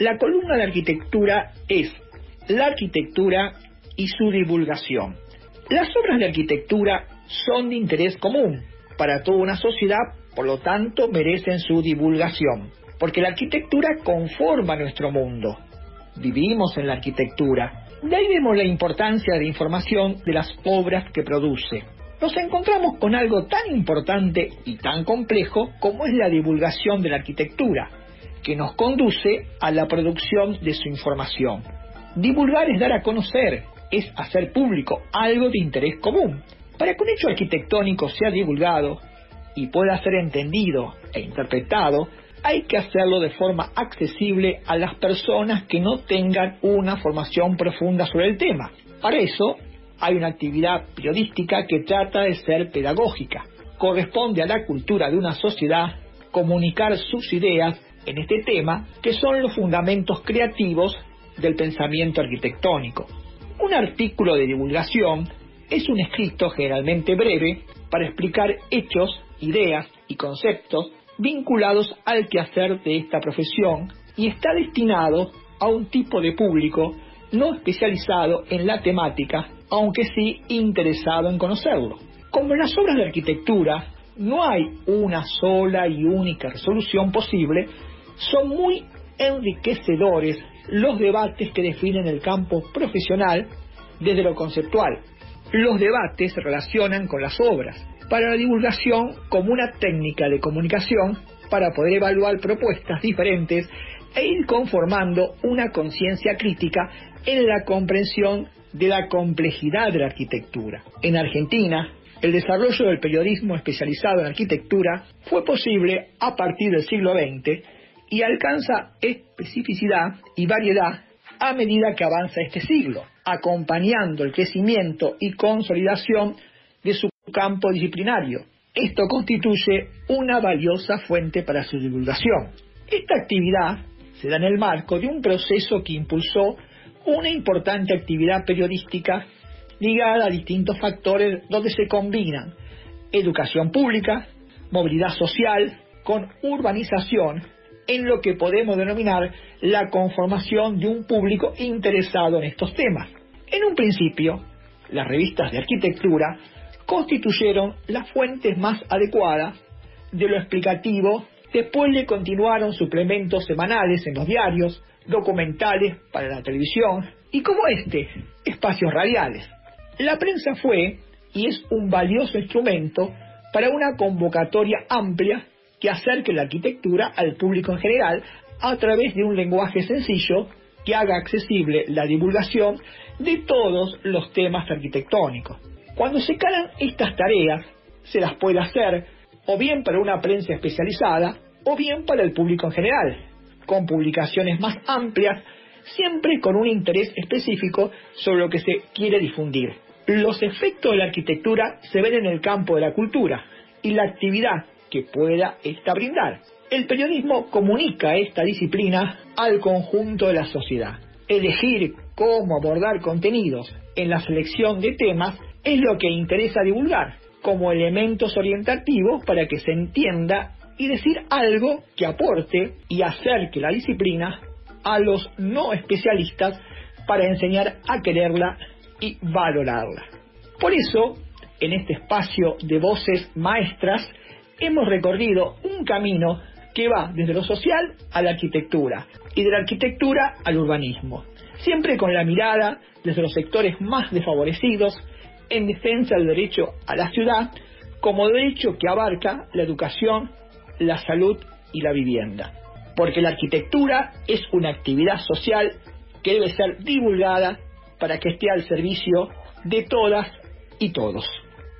La columna de arquitectura es la arquitectura y su divulgación. Las obras de arquitectura son de interés común para toda una sociedad, por lo tanto merecen su divulgación, porque la arquitectura conforma nuestro mundo. Vivimos en la arquitectura. De ahí vemos la importancia de información de las obras que produce. Nos encontramos con algo tan importante y tan complejo como es la divulgación de la arquitectura, que nos conduce a la producción de su información. Divulgar es dar a conocer, es hacer público algo de interés común. Para que un hecho arquitectónico sea divulgado y pueda ser entendido e interpretado, hay que hacerlo de forma accesible a las personas que no tengan una formación profunda sobre el tema. Para eso hay una actividad periodística que trata de ser pedagógica. Corresponde a la cultura de una sociedad comunicar sus ideas en este tema, que son los fundamentos creativos del pensamiento arquitectónico. Un artículo de divulgación es un escrito generalmente breve para explicar hechos, ideas y conceptos vinculados al quehacer de esta profesión y está destinado a un tipo de público no especializado en la temática, aunque sí interesado en conocerlo. Como en las obras de arquitectura no hay una sola y única resolución posible, son muy enriquecedores los debates que definen el campo profesional desde lo conceptual. Los debates se relacionan con las obras, para la divulgación como una técnica de comunicación para poder evaluar propuestas diferentes e ir conformando una conciencia crítica en la comprensión de la complejidad de la arquitectura. En Argentina, el desarrollo del periodismo especializado en arquitectura fue posible a partir del siglo XX y alcanza especificidad y variedad a medida que avanza este siglo, acompañando el crecimiento y consolidación de su campo disciplinario. Esto constituye una valiosa fuente para su divulgación. Esta actividad se da en el marco de un proceso que impulsó una importante actividad periodística ligada a distintos factores donde se combinan educación pública, movilidad social, con urbanización, en lo que podemos denominar la conformación de un público interesado en estos temas. En un principio, las revistas de arquitectura constituyeron las fuentes más adecuadas de lo explicativo. Después le continuaron suplementos semanales en los diarios, documentales para la televisión y como este, espacios radiales. La prensa fue y es un valioso instrumento para una convocatoria amplia que acerque la arquitectura al público en general a través de un lenguaje sencillo que haga accesible la divulgación de todos los temas arquitectónicos. Cuando se calan estas tareas, se las puede hacer o bien para una prensa especializada o bien para el público en general, con publicaciones más amplias, siempre con un interés específico sobre lo que se quiere difundir. Los efectos de la arquitectura se ven en el campo de la cultura y la actividad que pueda esta brindar. El periodismo comunica esta disciplina al conjunto de la sociedad. Elegir cómo abordar contenidos en la selección de temas es lo que interesa divulgar como elementos orientativos para que se entienda y decir algo que aporte y acerque la disciplina a los no especialistas para enseñar a quererla y valorarla. Por eso, en este espacio de voces maestras, hemos recorrido un camino que va desde lo social a la arquitectura y de la arquitectura al urbanismo, siempre con la mirada desde los sectores más desfavorecidos en defensa del derecho a la ciudad como derecho que abarca la educación, la salud y la vivienda. Porque la arquitectura es una actividad social que debe ser divulgada para que esté al servicio de todas y todos.